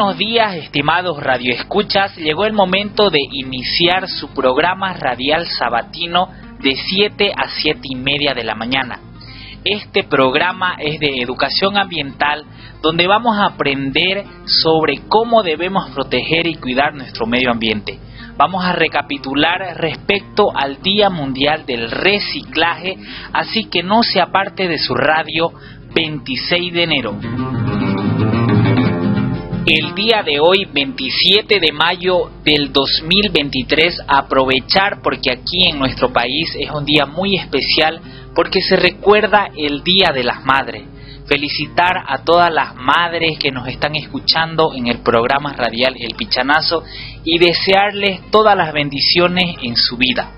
Buenos días, estimados radioescuchas. Llegó el momento de iniciar su programa radial sabatino de 7 a 7 y media de la mañana. Este programa es de educación ambiental donde vamos a aprender sobre cómo debemos proteger y cuidar nuestro medio ambiente. Vamos a recapitular respecto al Día Mundial del Reciclaje, así que no se aparte de su radio 26 de enero el día de hoy, 27 de mayo del 2023, aprovechar porque aquí en nuestro país es un día muy especial porque se recuerda el Día de las Madres. Felicitar a todas las madres que nos están escuchando en el programa radial El Pichanazo y desearles todas las bendiciones en su vida.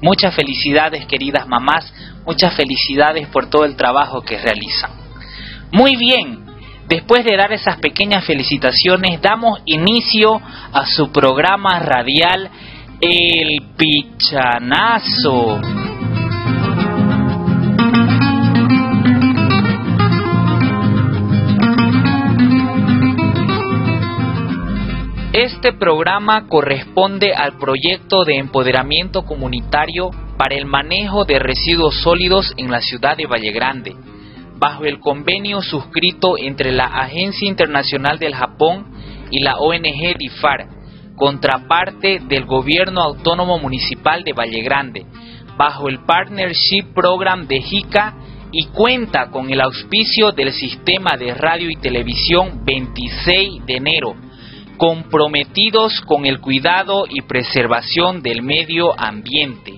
Muchas felicidades queridas mamás, muchas felicidades por todo el trabajo que realizan. Muy bien, Después de dar esas pequeñas felicitaciones, damos inicio a su programa radial El Pichanazo. Este programa corresponde al proyecto de empoderamiento comunitario para el manejo de residuos sólidos en la ciudad de Valle Grande bajo el convenio suscrito entre la Agencia Internacional del Japón y la ONG DIFAR, contraparte del Gobierno Autónomo Municipal de Valle Grande, bajo el Partnership Program de JICA y cuenta con el auspicio del Sistema de Radio y Televisión 26 de enero, comprometidos con el cuidado y preservación del medio ambiente.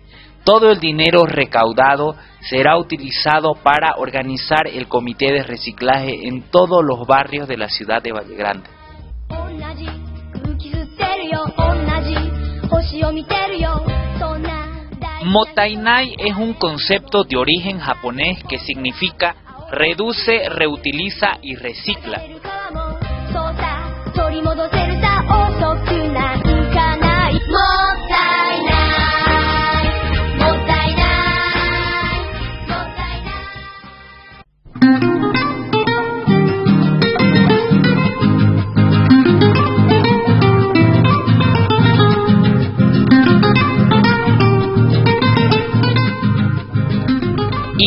Todo el dinero recaudado será utilizado para organizar el comité de reciclaje en todos los barrios de la ciudad de Valle Grande. Motainai es un concepto de origen japonés que significa reduce, reutiliza y recicla.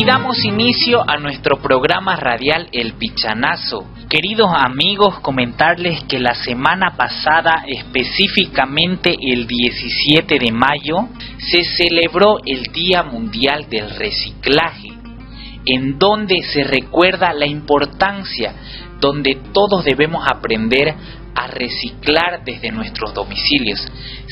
Damos inicio a nuestro programa radial El Pichanazo. Queridos amigos, comentarles que la semana pasada, específicamente el 17 de mayo, se celebró el Día Mundial del Reciclaje, en donde se recuerda la importancia, donde todos debemos aprender a reciclar desde nuestros domicilios.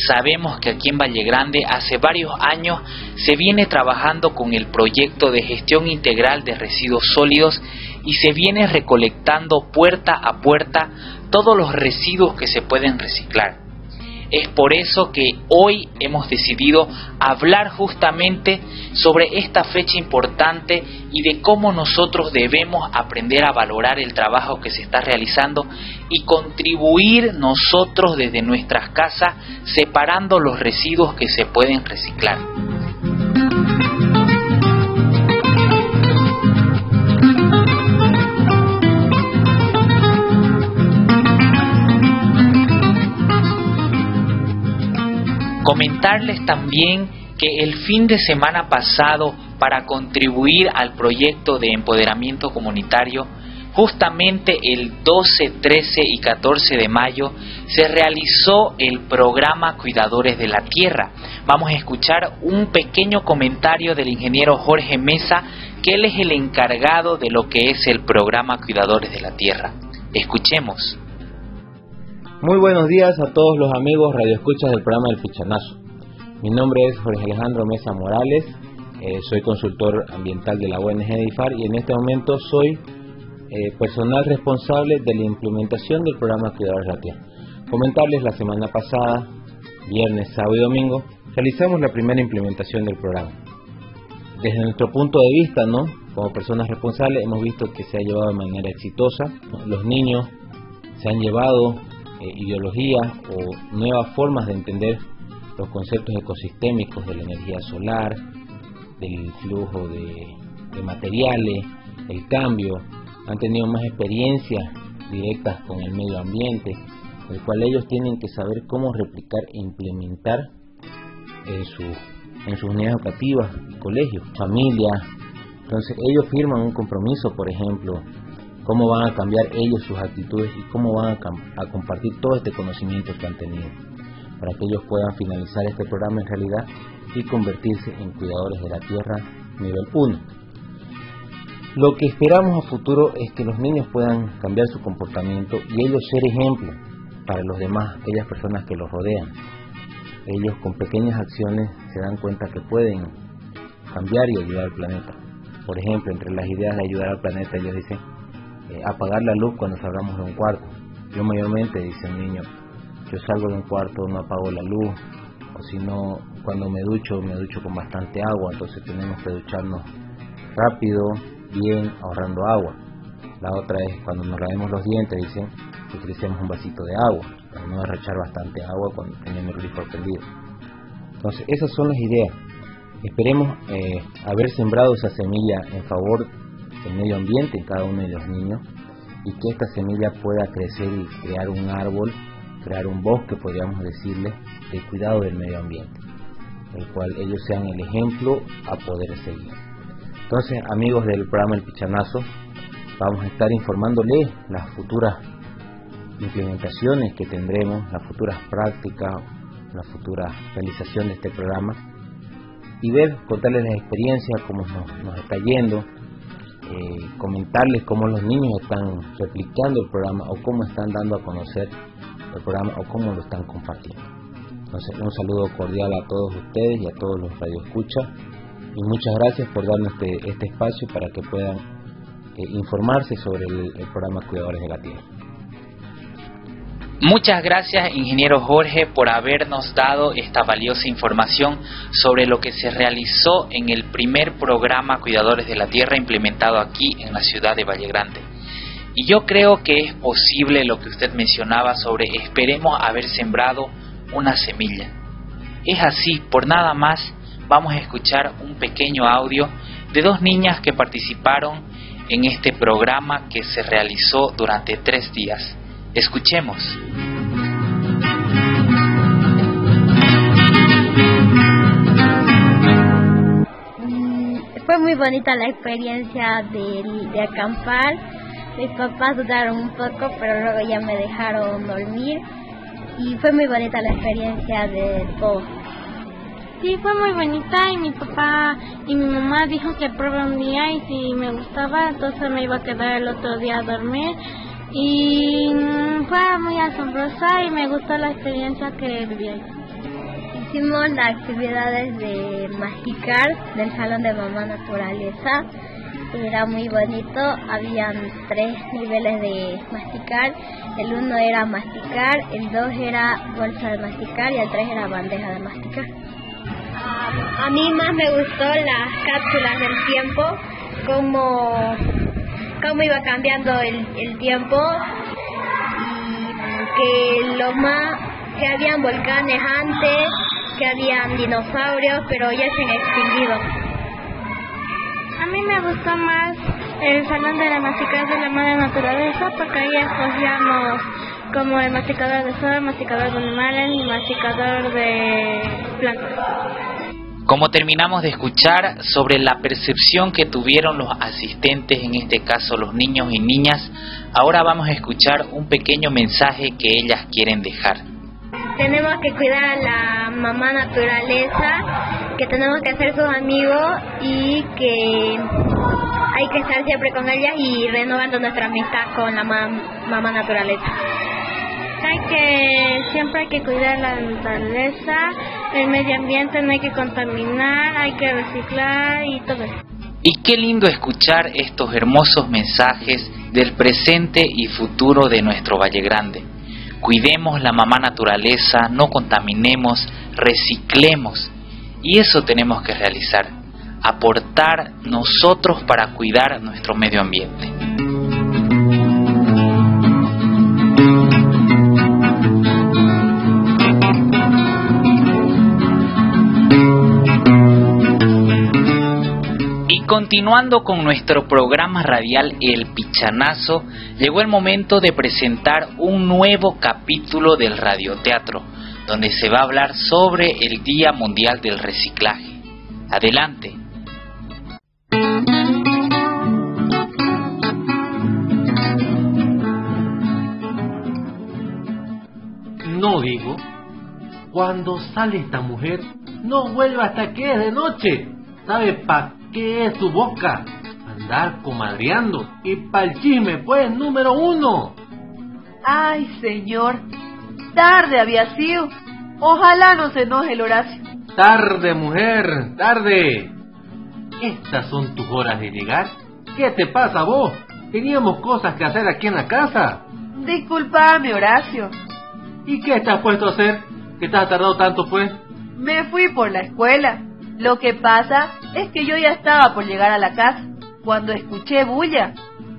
Sabemos que aquí en Valle Grande hace varios años se viene trabajando con el proyecto de gestión integral de residuos sólidos y se viene recolectando puerta a puerta todos los residuos que se pueden reciclar. Es por eso que hoy hemos decidido hablar justamente sobre esta fecha importante y de cómo nosotros debemos aprender a valorar el trabajo que se está realizando y contribuir nosotros desde nuestras casas separando los residuos que se pueden reciclar. Comentarles también que el fin de semana pasado, para contribuir al proyecto de empoderamiento comunitario, justamente el 12, 13 y 14 de mayo se realizó el programa Cuidadores de la Tierra. Vamos a escuchar un pequeño comentario del ingeniero Jorge Mesa, que él es el encargado de lo que es el programa Cuidadores de la Tierra. Escuchemos. Muy buenos días a todos los amigos radioescuchas del programa El Pichanazo. Mi nombre es Jorge Alejandro Mesa Morales, eh, soy consultor ambiental de la ONG DIFAR y en este momento soy eh, personal responsable de la implementación del programa la Tierra. Comentarles la semana pasada, viernes, sábado y domingo, realizamos la primera implementación del programa. Desde nuestro punto de vista, ¿no? como personas responsables, hemos visto que se ha llevado de manera exitosa. Los niños se han llevado ideologías o nuevas formas de entender los conceptos ecosistémicos de la energía solar, del flujo de, materiales, el cambio, han tenido más experiencias directas con el medio ambiente, el cual ellos tienen que saber cómo replicar e implementar en, su, en sus unidades educativas, colegios, familias. Entonces ellos firman un compromiso, por ejemplo, cómo van a cambiar ellos sus actitudes y cómo van a, compartir todo este conocimiento que han tenido, para que ellos puedan finalizar este programa en realidad y convertirse en cuidadores de la tierra nivel 1. Lo que esperamos a futuro es que los niños puedan cambiar su comportamiento y ellos ser ejemplo para los demás, aquellas personas que los rodean. Ellos con pequeñas acciones se dan cuenta que pueden cambiar y ayudar al planeta. Por ejemplo, entre las ideas de ayudar al planeta, ellos dicen, eh, apagar la luz cuando salgamos de un cuarto. Yo mayormente, dice el niño, yo salgo de un cuarto, no apago la luz, o si no, cuando me ducho, me ducho con bastante agua, entonces tenemos que ducharnos rápido, bien, ahorrando agua. La otra es cuando nos lavemos los dientes, dicen, que utilicemos un vasito de agua, para no derrochar bastante agua cuando tenemos el grifo perdido. Entonces, esas son las ideas. Esperemos eh, haber sembrado esa semilla en favor el medio ambiente en cada uno de los niños y que esta semilla pueda crecer y crear un árbol, crear un bosque, podríamos decirle, de cuidado del medio ambiente, el cual ellos sean el ejemplo a poder seguir. Entonces, amigos del programa El Pichanazo, vamos a estar informándoles las futuras implementaciones que tendremos, las futuras prácticas, la futura realización de este programa y ver, contarles las experiencias, cómo nos, nos está yendo, eh, comentarles cómo los niños están replicando el programa o cómo están dando a conocer el programa o cómo lo están compartiendo. Entonces, un saludo cordial a todos ustedes y a todos los radioescuchas y muchas gracias por darnos este, este espacio para que puedan eh, informarse sobre el programa Cuidadores de la Tierra. Muchas gracias, ingeniero Jorge, por habernos dado esta valiosa información sobre lo que se realizó en el primer programa Cuidadores de la Tierra implementado aquí en la ciudad de Valle Grande. Y yo creo que es posible lo que usted mencionaba sobre esperemos haber sembrado una semilla. Es así, por nada más, vamos a escuchar un pequeño audio de dos niñas que participaron en este programa que se realizó durante tres días. Escuchemos. Fue muy bonita la experiencia de, de acampar. Mis papás dudaron un poco, pero luego ya me dejaron dormir. Y fue muy bonita la experiencia de todo. Sí, fue muy bonita y mi papá y mi mamá dijo que pruebe un día y si me gustaba, entonces me iba a quedar el otro día a dormir y fue muy asombrosa y me gustó la experiencia que viví. Hicimos las actividades de Magicar del Salón de Mamá Naturaleza era muy bonito, habían tres niveles de masticar, el uno era masticar, el dos era bolsa de masticar y el tres era bandeja de masticar. A mí más me gustó las cápsulas del tiempo, cómo, cómo iba cambiando el, el tiempo y que lo más que habían volcanes antes, que habían dinosaurios, pero ya se han extinguido. A mí me gustó más el salón de la masticadora de la madre naturaleza porque ahí escogíamos como el masticador de sol, masticador de animales y masticador de plantas. Como terminamos de escuchar sobre la percepción que tuvieron los asistentes, en este caso los niños y niñas, ahora vamos a escuchar un pequeño mensaje que ellas quieren dejar. Tenemos que cuidar a la mamá naturaleza, que tenemos que ser sus amigos y que hay que estar siempre con ellas y renovando nuestra amistad con la mamá naturaleza que siempre hay que cuidar la naturaleza, el medio ambiente no hay que contaminar, hay que reciclar y todo eso. Y qué lindo escuchar estos hermosos mensajes del presente y futuro de nuestro Valle Grande. Cuidemos la mamá naturaleza, no contaminemos, reciclemos. Y eso tenemos que realizar, aportar nosotros para cuidar nuestro medio ambiente. Continuando con nuestro programa radial El Pichanazo, llegó el momento de presentar un nuevo capítulo del radioteatro, donde se va a hablar sobre el Día Mundial del Reciclaje. Adelante. No digo, cuando sale esta mujer, no vuelva hasta que es de noche. ¿Sabe pa' ¿Qué es su boca? Andar comadreando. Y pa'l chisme, pues, número uno. Ay, señor. Tarde había sido. Ojalá no se enoje el Horacio. Tarde, mujer, tarde. ¿Estas son tus horas de llegar? ¿Qué te pasa vos? Teníamos cosas que hacer aquí en la casa. Disculpame, Horacio. ¿Y qué estás puesto a hacer? ¿Qué te has tardado tanto, pues? Me fui por la escuela. Lo que pasa es que yo ya estaba por llegar a la casa cuando escuché bulla.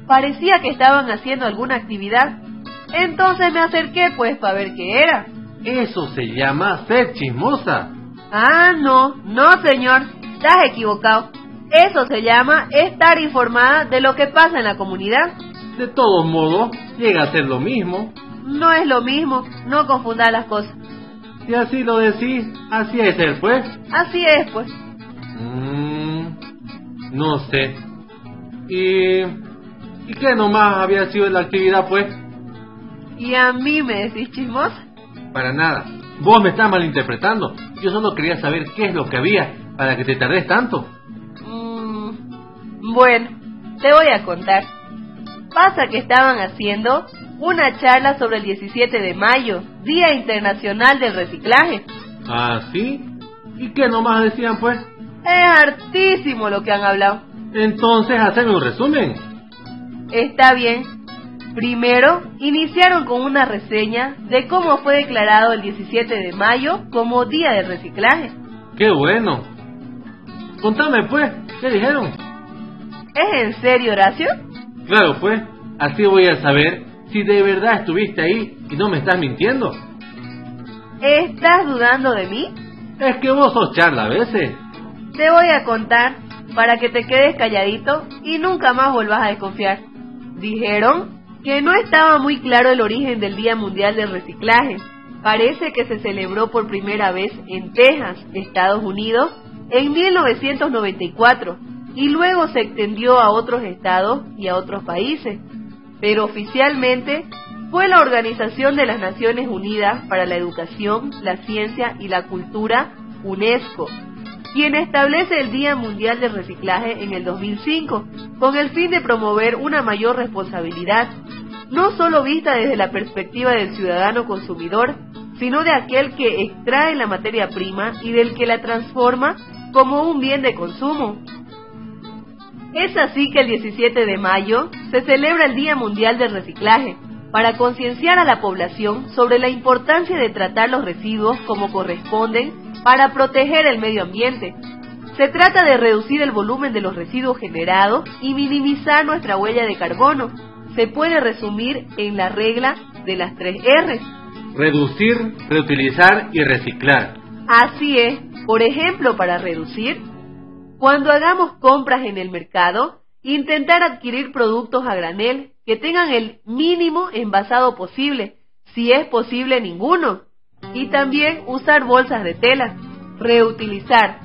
Parecía que estaban haciendo alguna actividad. Entonces me acerqué pues para ver qué era. Eso se llama ser chismosa. Ah, no, no señor, estás equivocado. Eso se llama estar informada de lo que pasa en la comunidad. De todos modos, llega a ser lo mismo. No es lo mismo, no confundas las cosas. Si así lo decís, así es el pues. Así es, pues. Mm, no sé. ¿Y, ¿Y qué nomás había sido la actividad, pues? ¿Y a mí me decís chismosa? Para nada. Vos me estás malinterpretando. Yo solo quería saber qué es lo que había para que te tardes tanto. Mm, bueno, te voy a contar. Pasa que estaban haciendo una charla sobre el 17 de mayo, Día Internacional del Reciclaje. ¿Ah, sí? ¿Y qué nomás decían, pues? Es hartísimo lo que han hablado. Entonces, haceme un resumen. Está bien. Primero, iniciaron con una reseña de cómo fue declarado el 17 de mayo como Día del Reciclaje. ¡Qué bueno! Contame, pues, ¿qué dijeron? ¿Es en serio, Horacio? Claro, pues, así voy a saber si de verdad estuviste ahí y no me estás mintiendo. ¿Estás dudando de mí? Es que vos sos charla a veces. Te voy a contar para que te quedes calladito y nunca más vuelvas a desconfiar. Dijeron que no estaba muy claro el origen del Día Mundial del Reciclaje. Parece que se celebró por primera vez en Texas, Estados Unidos, en 1994 y luego se extendió a otros estados y a otros países pero oficialmente fue la Organización de las Naciones Unidas para la Educación, la Ciencia y la Cultura, UNESCO, quien establece el Día Mundial del Reciclaje en el 2005, con el fin de promover una mayor responsabilidad, no solo vista desde la perspectiva del ciudadano consumidor, sino de aquel que extrae la materia prima y del que la transforma como un bien de consumo. Es así que el 17 de mayo se celebra el Día Mundial del Reciclaje, para concienciar a la población sobre la importancia de tratar los residuos como corresponden para proteger el medio ambiente. Se trata de reducir el volumen de los residuos generados y minimizar nuestra huella de carbono. Se puede resumir en la regla de las tres R. Reducir, reutilizar y reciclar. Así es. Por ejemplo, para reducir, cuando hagamos compras en el mercado, intentar adquirir productos a granel que tengan el mínimo envasado posible, si es posible ninguno. Y también usar bolsas de tela. Reutilizar.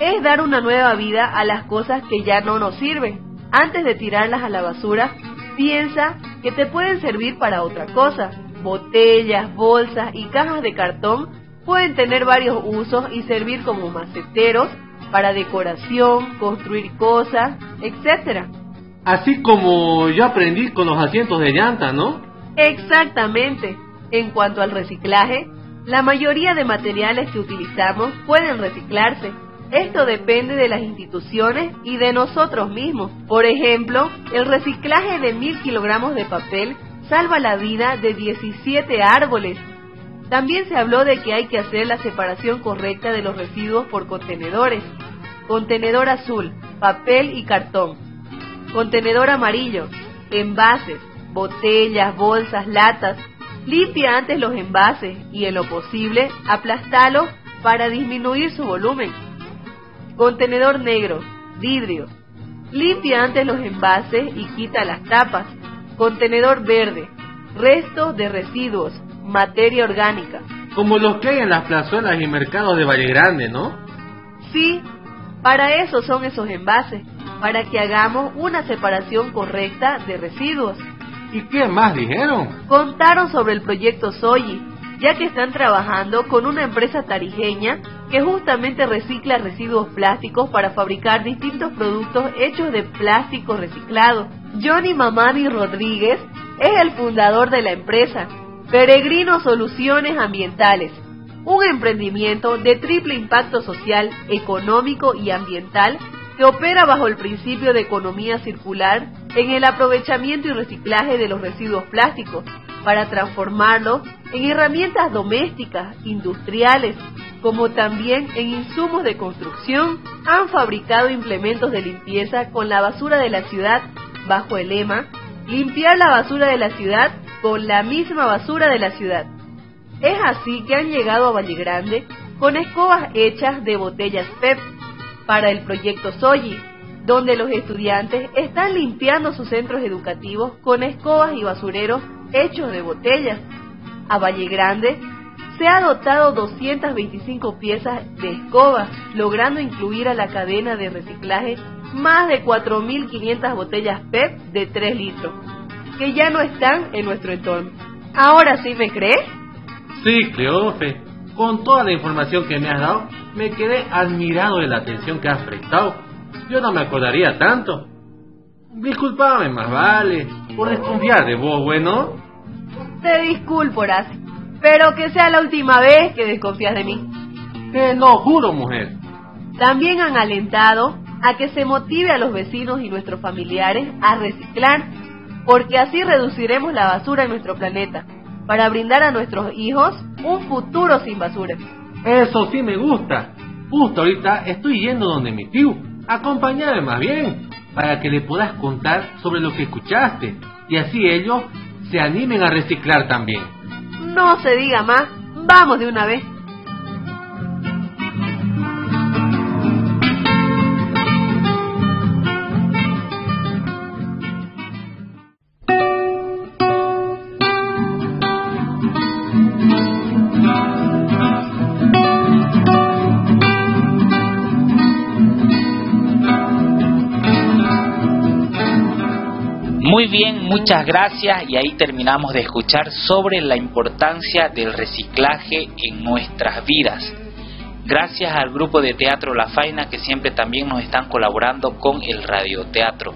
Es dar una nueva vida a las cosas que ya no nos sirven. Antes de tirarlas a la basura, piensa que te pueden servir para otra cosa. Botellas, bolsas y cajas de cartón pueden tener varios usos y servir como maceteros para decoración, construir cosas, etc. Así como yo aprendí con los asientos de llanta, ¿no? Exactamente. En cuanto al reciclaje, la mayoría de materiales que utilizamos pueden reciclarse. Esto depende de las instituciones y de nosotros mismos. Por ejemplo, el reciclaje de mil kilogramos de papel salva la vida de 17 árboles. También se habló de que hay que hacer la separación correcta de los residuos por contenedores. Contenedor azul, papel y cartón. Contenedor amarillo, envases, botellas, bolsas, latas. Limpia antes los envases y en lo posible aplastalos para disminuir su volumen. Contenedor negro, vidrio. Limpia antes los envases y quita las tapas. Contenedor verde, restos de residuos, materia orgánica. Como los que hay en las plazuelas y mercados de Valle Grande, ¿no? Sí, para eso son esos envases, para que hagamos una separación correcta de residuos. ¿Y qué más dijeron? Contaron sobre el proyecto Soyi, ya que están trabajando con una empresa tarijeña que justamente recicla residuos plásticos para fabricar distintos productos hechos de plástico reciclado. Johnny Mamani Rodríguez es el fundador de la empresa, Peregrino Soluciones Ambientales, un emprendimiento de triple impacto social, económico y ambiental que opera bajo el principio de economía circular en el aprovechamiento y reciclaje de los residuos plásticos para transformarlos en herramientas domésticas, industriales, como también en insumos de construcción, han fabricado implementos de limpieza con la basura de la ciudad bajo el lema Limpiar la basura de la ciudad con la misma basura de la ciudad. Es así que han llegado a Valle Grande con escobas hechas de botellas PEP para el proyecto Soyi, donde los estudiantes están limpiando sus centros educativos con escobas y basureros hechos de botellas. A Valle Grande se ha dotado 225 piezas de escobas, logrando incluir a la cadena de reciclaje más de 4.500 botellas PEP de 3 litros, que ya no están en nuestro entorno. ¿Ahora sí me crees? Sí, Cleofe. Con toda la información que me has dado, me quedé admirado de la atención que has prestado. Yo no me acordaría tanto. Disculpame, más vale, por desconfiar de vos, bueno. Te disculpo, Horacio, pero que sea la última vez que desconfías de mí. Que no, juro, mujer. También han alentado a que se motive a los vecinos y nuestros familiares a reciclar, porque así reduciremos la basura en nuestro planeta, para brindar a nuestros hijos un futuro sin basura. Eso sí me gusta. Justo ahorita estoy yendo donde mi tío. Acompáñame más bien, para que le puedas contar sobre lo que escuchaste, y así ellos se animen a reciclar también. No se diga más, vamos de una vez. Muy bien, muchas gracias y ahí terminamos de escuchar sobre la importancia del reciclaje en nuestras vidas. Gracias al grupo de teatro La Faina que siempre también nos están colaborando con el radioteatro.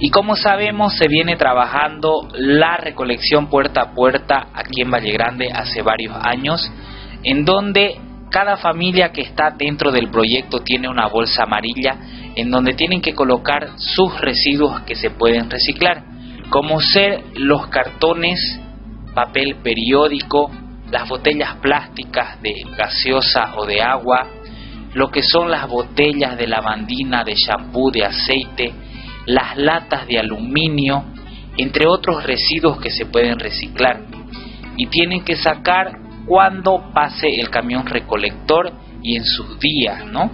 Y como sabemos, se viene trabajando la recolección puerta a puerta aquí en Valle Grande hace varios años, en donde cada familia que está dentro del proyecto tiene una bolsa amarilla en donde tienen que colocar sus residuos que se pueden reciclar, como ser los cartones, papel periódico, las botellas plásticas de gaseosa o de agua, lo que son las botellas de lavandina, de shampoo, de aceite, las latas de aluminio, entre otros residuos que se pueden reciclar. Y tienen que sacar cuando pase el camión recolector y en sus días, ¿no?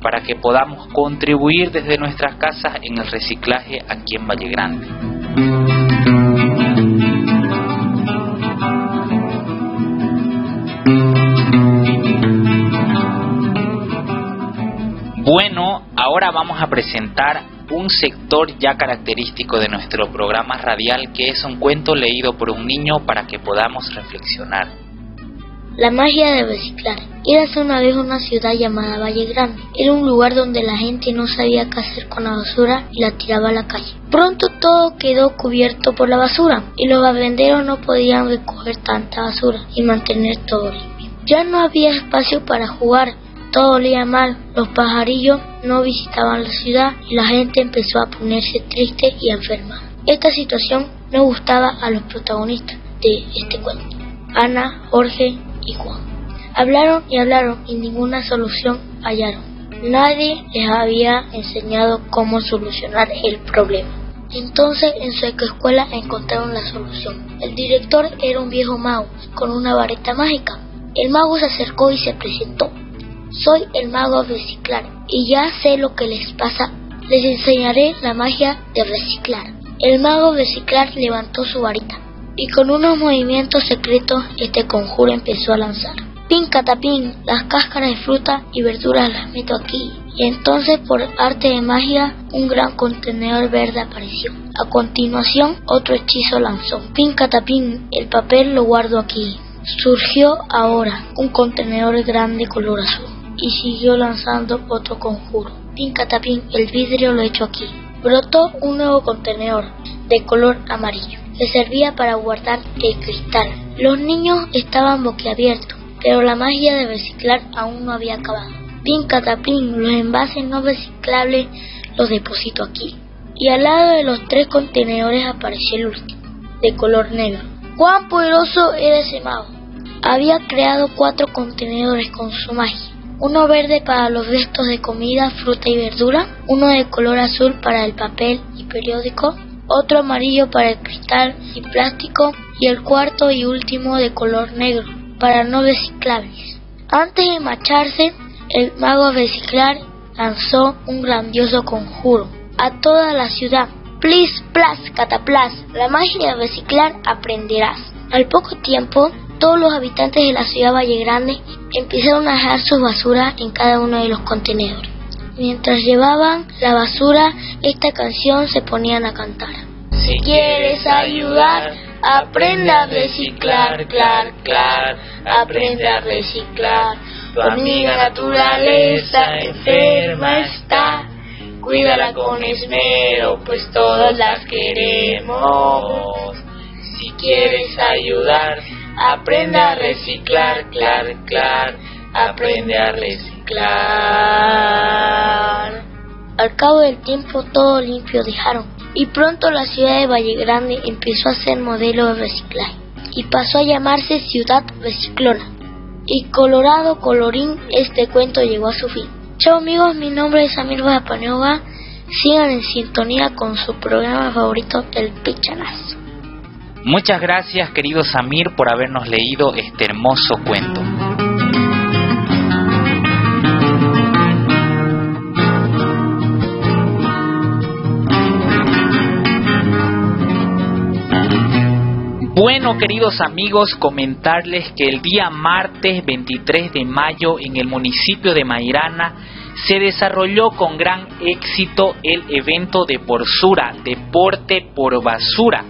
Para que podamos contribuir desde nuestras casas en el reciclaje aquí en Valle Grande. Bueno, ahora vamos a presentar un sector ya característico de nuestro programa radial que es un cuento leído por un niño para que podamos reflexionar. La magia de reciclar. Érase una vez una ciudad llamada Valle Grande. Era un lugar donde la gente no sabía qué hacer con la basura y la tiraba a la calle. Pronto todo quedó cubierto por la basura y los barrenderos no podían recoger tanta basura y mantener todo limpio. Ya no había espacio para jugar todo olía mal, los pajarillos no visitaban la ciudad y la gente empezó a ponerse triste y enferma. Esta situación no gustaba a los protagonistas de este cuento, Ana, Jorge Hablaron y hablaron y ninguna solución hallaron. Nadie les había enseñado cómo solucionar el problema. Entonces en su escuela encontraron la solución. El director era un viejo mago con una vareta mágica. El mago se acercó y se presentó. Soy el mago reciclar y ya sé lo que les pasa. Les enseñaré la magia de reciclar. El mago reciclar levantó su varita y con unos movimientos secretos este conjuro empezó a lanzar. Pin catapín, las cáscaras de fruta y verduras las meto aquí. Y entonces por arte de magia un gran contenedor verde apareció. A continuación otro hechizo lanzó. Pin catapín, el papel lo guardo aquí. Surgió ahora un contenedor grande color azul y siguió lanzando otro conjuro. Pin catapín, el vidrio lo hecho aquí. Brotó un nuevo contenedor de color amarillo. Le servía para guardar el cristal. Los niños estaban boquiabiertos, pero la magia de reciclar aún no había acabado. Pin catapín, los envases no reciclables los deposito aquí. Y al lado de los tres contenedores apareció el último, de color negro. ¡Cuán poderoso era ese mago! Había creado cuatro contenedores con su magia uno verde para los restos de comida, fruta y verdura, uno de color azul para el papel y periódico, otro amarillo para el cristal y plástico y el cuarto y último de color negro para no reciclables. Antes de marcharse, el mago reciclar lanzó un grandioso conjuro a toda la ciudad. Plis, plas, cataplas, la magia de reciclar aprenderás. Al poco tiempo, todos los habitantes de la ciudad Valle Grande empezaron a dejar sus basuras en cada uno de los contenedores. Mientras llevaban la basura, esta canción se ponían a cantar. Si quieres ayudar, aprende a reciclar, clar, clar, aprende a reciclar. Tu amiga naturaleza enferma está, cuídala con esmero, pues todas las queremos. Si quieres ayudar, Aprende a reciclar, clar, clar. Aprende a reciclar. Al cabo del tiempo todo limpio dejaron y pronto la ciudad de Valle Grande empezó a ser modelo de reciclaje y pasó a llamarse Ciudad Reciclona. Y colorado colorín este cuento llegó a su fin. Chao amigos, mi nombre es Amir Bapanova. Sigan en sintonía con su programa favorito, El Pichanazo. Muchas gracias, querido Samir, por habernos leído este hermoso cuento. Bueno, queridos amigos, comentarles que el día martes 23 de mayo en el municipio de Mairana se desarrolló con gran éxito el evento de Porsura, Deporte por Basura,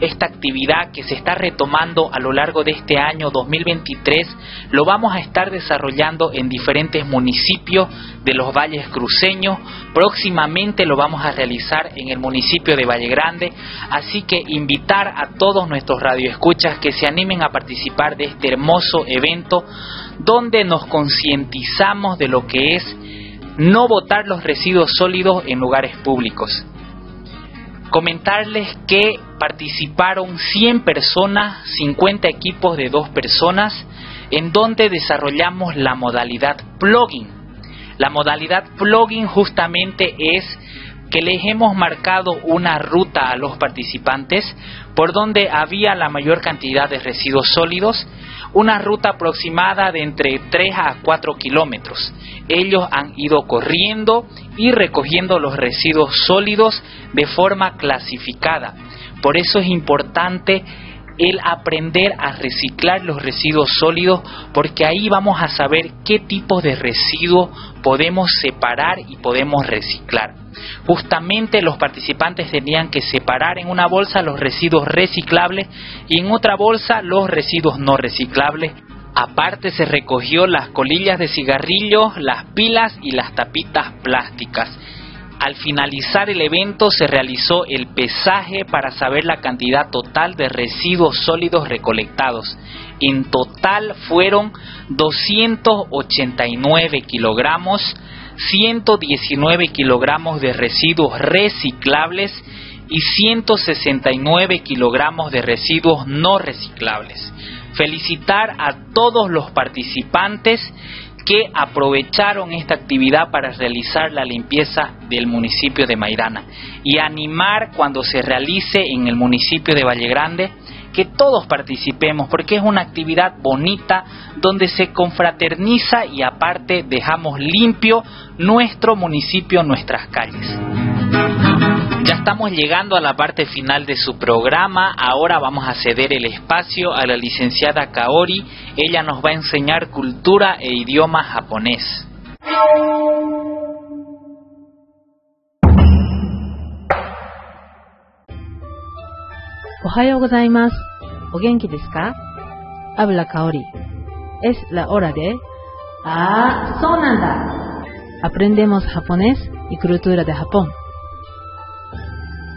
esta actividad que se está retomando a lo largo de este año 2023 lo vamos a estar desarrollando en diferentes municipios de los valles cruceños. Próximamente lo vamos a realizar en el municipio de Valle Grande, así que invitar a todos nuestros radioescuchas que se animen a participar de este hermoso evento donde nos concientizamos de lo que es no botar los residuos sólidos en lugares públicos. Comentarles que participaron 100 personas, 50 equipos de dos personas, en donde desarrollamos la modalidad plugin. La modalidad plugin justamente es que les hemos marcado una ruta a los participantes por donde había la mayor cantidad de residuos sólidos, una ruta aproximada de entre 3 a 4 kilómetros. Ellos han ido corriendo y recogiendo los residuos sólidos de forma clasificada. Por eso es importante el aprender a reciclar los residuos sólidos porque ahí vamos a saber qué tipos de residuos podemos separar y podemos reciclar. Justamente los participantes tenían que separar en una bolsa los residuos reciclables y en otra bolsa los residuos no reciclables. Aparte se recogió las colillas de cigarrillos, las pilas y las tapitas plásticas. Al finalizar el evento se realizó el pesaje para saber la cantidad total de residuos sólidos recolectados. En total fueron 289 kilogramos, 119 kilogramos de residuos reciclables y 169 kilogramos de residuos no reciclables. Felicitar a todos los participantes que aprovecharon esta actividad para realizar la limpieza del municipio de Mairana y animar cuando se realice en el municipio de Valle Grande que todos participemos porque es una actividad bonita donde se confraterniza y aparte dejamos limpio nuestro municipio, nuestras calles. Estamos llegando a la parte final de su programa. Ahora vamos a ceder el espacio a la licenciada Kaori. Ella nos va a enseñar cultura e idioma japonés. Ohayou gozaimasu. ¿O genki desu ka? Habla Kaori. Es la hora de... Ah, sonanda. Aprendemos japonés y cultura de Japón.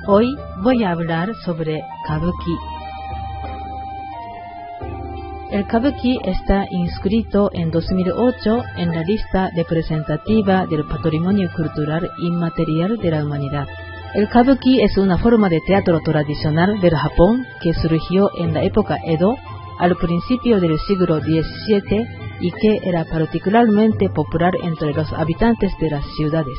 Hoy voy a hablar sobre Kabuki. El Kabuki está inscrito en 2008 en la lista representativa del patrimonio cultural inmaterial de la humanidad. El Kabuki es una forma de teatro tradicional del Japón que surgió en la época Edo al principio del siglo XVII y que era particularmente popular entre los habitantes de las ciudades.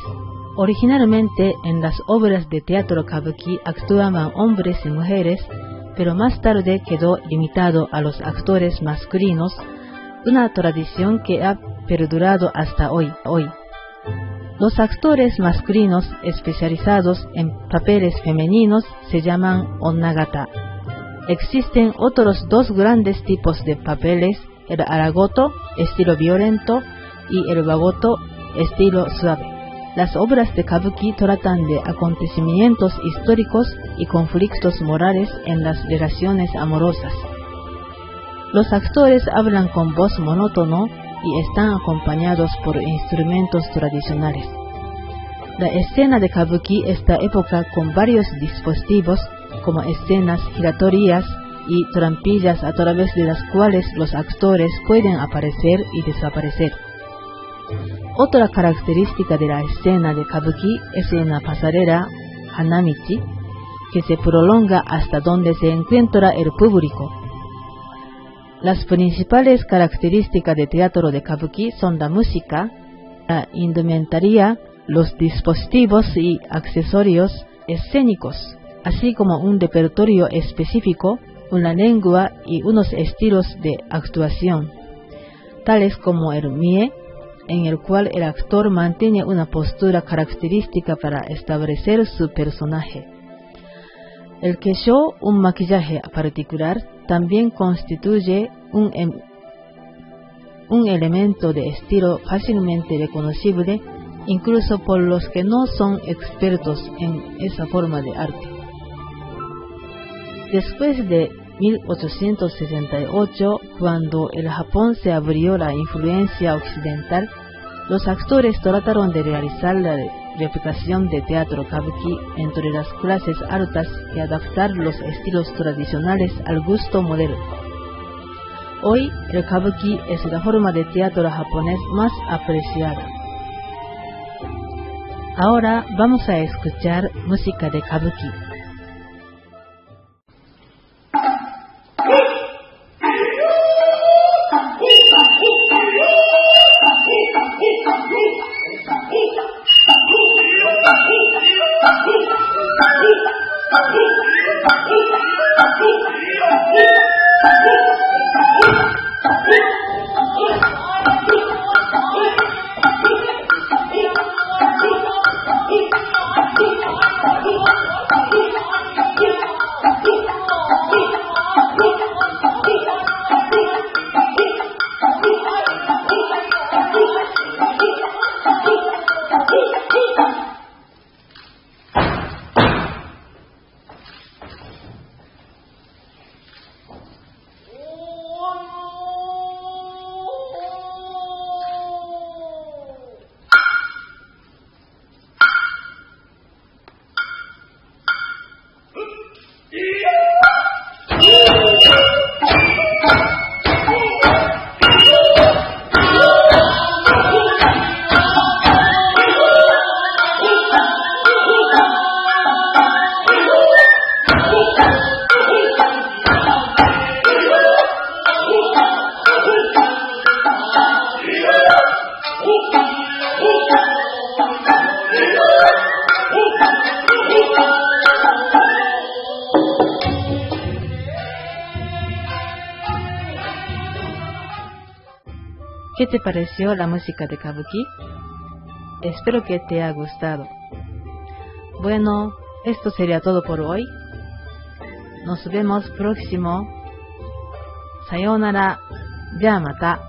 Originalmente en las obras de teatro kabuki actuaban hombres y mujeres, pero más tarde quedó limitado a los actores masculinos, una tradición que ha perdurado hasta hoy. hoy. Los actores masculinos especializados en papeles femeninos se llaman onagata. Existen otros dos grandes tipos de papeles, el aragoto, estilo violento, y el bagoto, estilo suave. Las obras de Kabuki tratan de acontecimientos históricos y conflictos morales en las relaciones amorosas. Los actores hablan con voz monótono y están acompañados por instrumentos tradicionales. La escena de Kabuki esta época con varios dispositivos como escenas giratorias y trampillas a través de las cuales los actores pueden aparecer y desaparecer. Otra característica de la escena de Kabuki es una pasarela Hanamichi que se prolonga hasta donde se encuentra el público. Las principales características de teatro de Kabuki son la música, la indumentaria, los dispositivos y accesorios escénicos, así como un repertorio específico, una lengua y unos estilos de actuación, tales como el mie, en el cual el actor mantiene una postura característica para establecer su personaje. El kesho, un maquillaje particular, también constituye un, em, un elemento de estilo fácilmente reconocible incluso por los que no son expertos en esa forma de arte. Después de 1868, cuando el Japón se abrió la influencia occidental, los actores trataron de realizar la replicación de teatro kabuki entre las clases altas y adaptar los estilos tradicionales al gusto modelo. Hoy, el kabuki es la forma de teatro japonés más apreciada. Ahora vamos a escuchar música de Kabuki. ¿Qué te pareció la música de Kabuki? Espero que te haya gustado. Bueno, esto sería todo por hoy. Nos vemos próximo. Sayonara. Ya mata.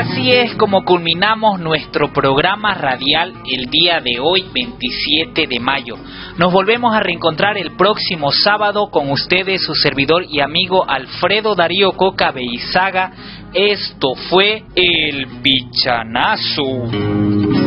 Así es como culminamos nuestro programa radial el día de hoy, 27 de mayo. Nos volvemos a reencontrar el próximo sábado con ustedes, su servidor y amigo Alfredo Darío Coca Beizaga. Esto fue El Pichanazo.